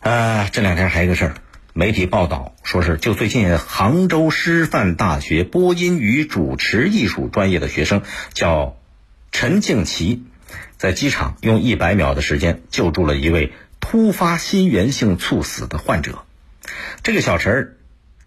呃，这两天还有一个事儿，媒体报道说是就最近杭州师范大学播音与主持艺术专业的学生叫陈静琪，在机场用一百秒的时间救助了一位突发心源性猝死的患者。这个小陈儿，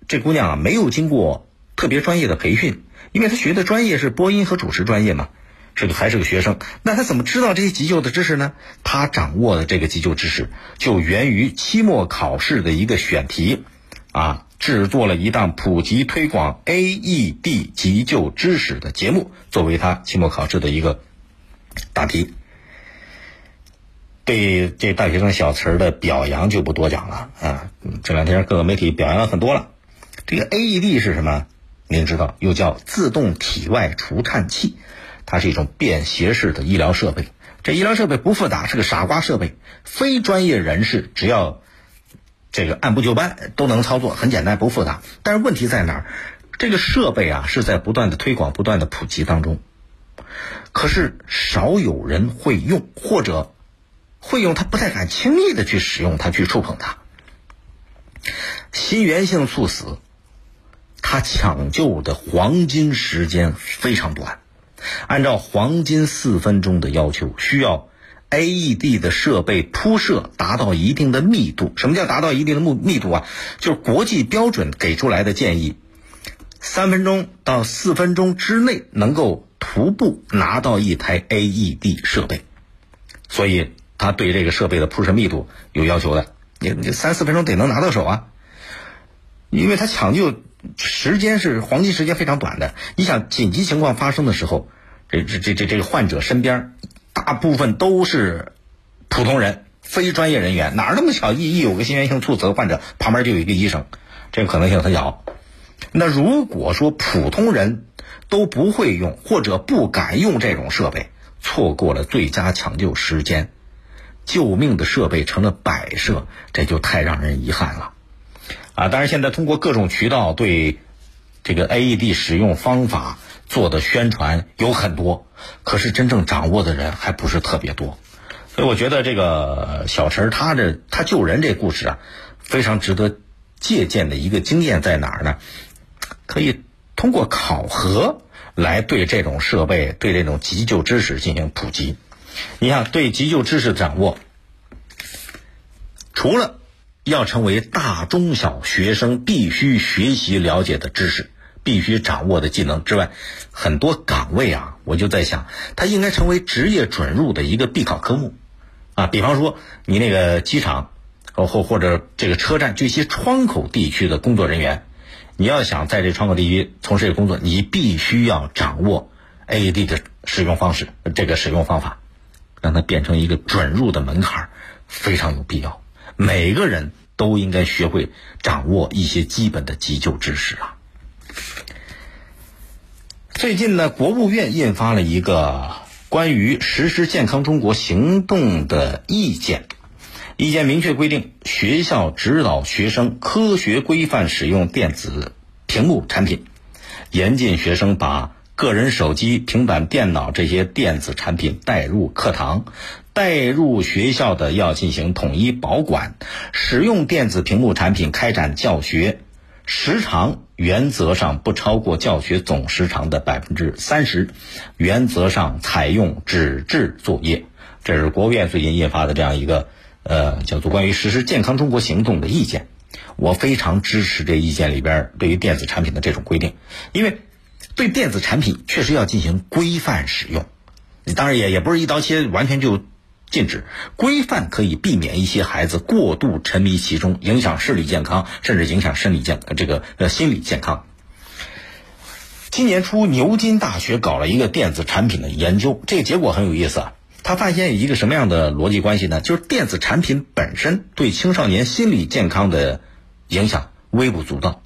这姑娘啊，没有经过特别专业的培训，因为她学的专业是播音和主持专业嘛。是个还是个学生，那他怎么知道这些急救的知识呢？他掌握的这个急救知识就源于期末考试的一个选题，啊，制作了一档普及推广 AED 急救知识的节目，作为他期末考试的一个答题。对这大学生小词儿的表扬就不多讲了啊，这两天各个媒体表扬了很多了。这个 AED 是什么？您知道，又叫自动体外除颤器。它是一种便携式的医疗设备，这医疗设备不复杂，是个傻瓜设备，非专业人士只要这个按部就班都能操作，很简单，不复杂。但是问题在哪儿？这个设备啊是在不断的推广、不断的普及当中，可是少有人会用，或者会用，他不太敢轻易的去使用它、去触碰它。心源性猝死，它抢救的黄金时间非常短。按照黄金四分钟的要求，需要 AED 的设备铺设达到一定的密度。什么叫达到一定的密密度啊？就是国际标准给出来的建议，三分钟到四分钟之内能够徒步拿到一台 AED 设备。所以他对这个设备的铺设密度有要求的。你你三四分钟得能拿到手啊，因为他抢救。时间是黄金时间非常短的，你想紧急情况发生的时候，这这这这这个患者身边大部分都是普通人，非专业人员，哪那么巧一一有个心源性猝死的患者，旁边就有一个医生，这个可能性很小。那如果说普通人都不会用或者不敢用这种设备，错过了最佳抢救时间，救命的设备成了摆设，这就太让人遗憾了。啊，当然，现在通过各种渠道对这个 AED 使用方法做的宣传有很多，可是真正掌握的人还不是特别多。所以我觉得这个小陈他这他救人这故事啊，非常值得借鉴的一个经验在哪儿呢？可以通过考核来对这种设备、对这种急救知识进行普及。你看，对急救知识掌握，除了要成为大中小学生必须学习了解的知识、必须掌握的技能之外，很多岗位啊，我就在想，它应该成为职业准入的一个必考科目，啊，比方说你那个机场，或或者这个车站这些窗口地区的工作人员，你要想在这窗口地区从事工作，你必须要掌握 AED 的使用方式，这个使用方法，让它变成一个准入的门槛，非常有必要。每个人都应该学会掌握一些基本的急救知识啊！最近呢，国务院印发了一个关于实施健康中国行动的意见，意见明确规定，学校指导学生科学规范使用电子屏幕产品，严禁学生把个人手机、平板电脑这些电子产品带入课堂。带入学校的要进行统一保管，使用电子屏幕产品开展教学时长原则上不超过教学总时长的百分之三十，原则上采用纸质作业。这是国务院最近印发的这样一个呃叫做关于实施健康中国行动的意见。我非常支持这意见里边对于电子产品的这种规定，因为对电子产品确实要进行规范使用。当然也也不是一刀切，完全就。禁止规范可以避免一些孩子过度沉迷其中，影响视力健康，甚至影响生理健这个呃心理健康。今年初，牛津大学搞了一个电子产品的研究，这个结果很有意思啊。他发现一个什么样的逻辑关系呢？就是电子产品本身对青少年心理健康的影响微不足道。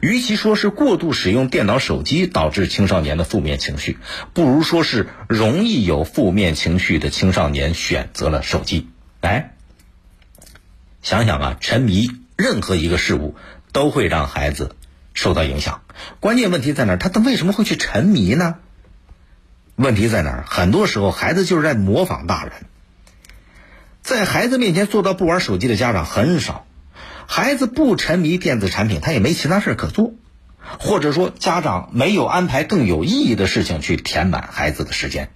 与其说是过度使用电脑、手机导致青少年的负面情绪，不如说是容易有负面情绪的青少年选择了手机。哎，想想啊，沉迷任何一个事物都会让孩子受到影响。关键问题在哪儿？他他为什么会去沉迷呢？问题在哪儿？很多时候，孩子就是在模仿大人。在孩子面前做到不玩手机的家长很少。孩子不沉迷电子产品，他也没其他事可做，或者说家长没有安排更有意义的事情去填满孩子的时间。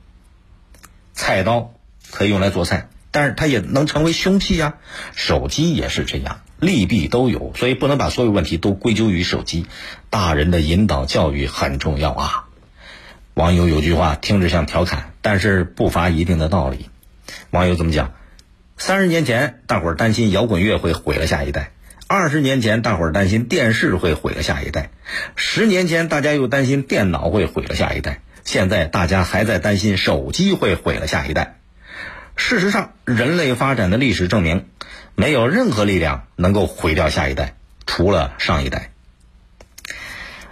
菜刀可以用来做菜，但是它也能成为凶器呀。手机也是这样，利弊都有，所以不能把所有问题都归咎于手机。大人的引导教育很重要啊。网友有句话听着像调侃，但是不乏一定的道理。网友怎么讲？三十年前，大伙儿担心摇滚乐会毁了下一代；二十年前，大伙儿担心电视会毁了下一代；十年前，大家又担心电脑会毁了下一代。现在大家还在担心手机会毁了下一代。事实上，人类发展的历史证明，没有任何力量能够毁掉下一代，除了上一代。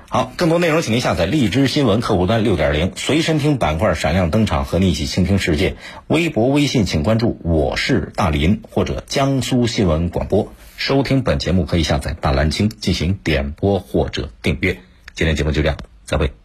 好，更多内容请您下载荔枝新闻客户端六点零随身听板块闪亮登场，和你一起倾听世界。微博、微信请关注我是大林或者江苏新闻广播。收听本节目可以下载大蓝鲸进行点播或者订阅。今天节目就这样，再会。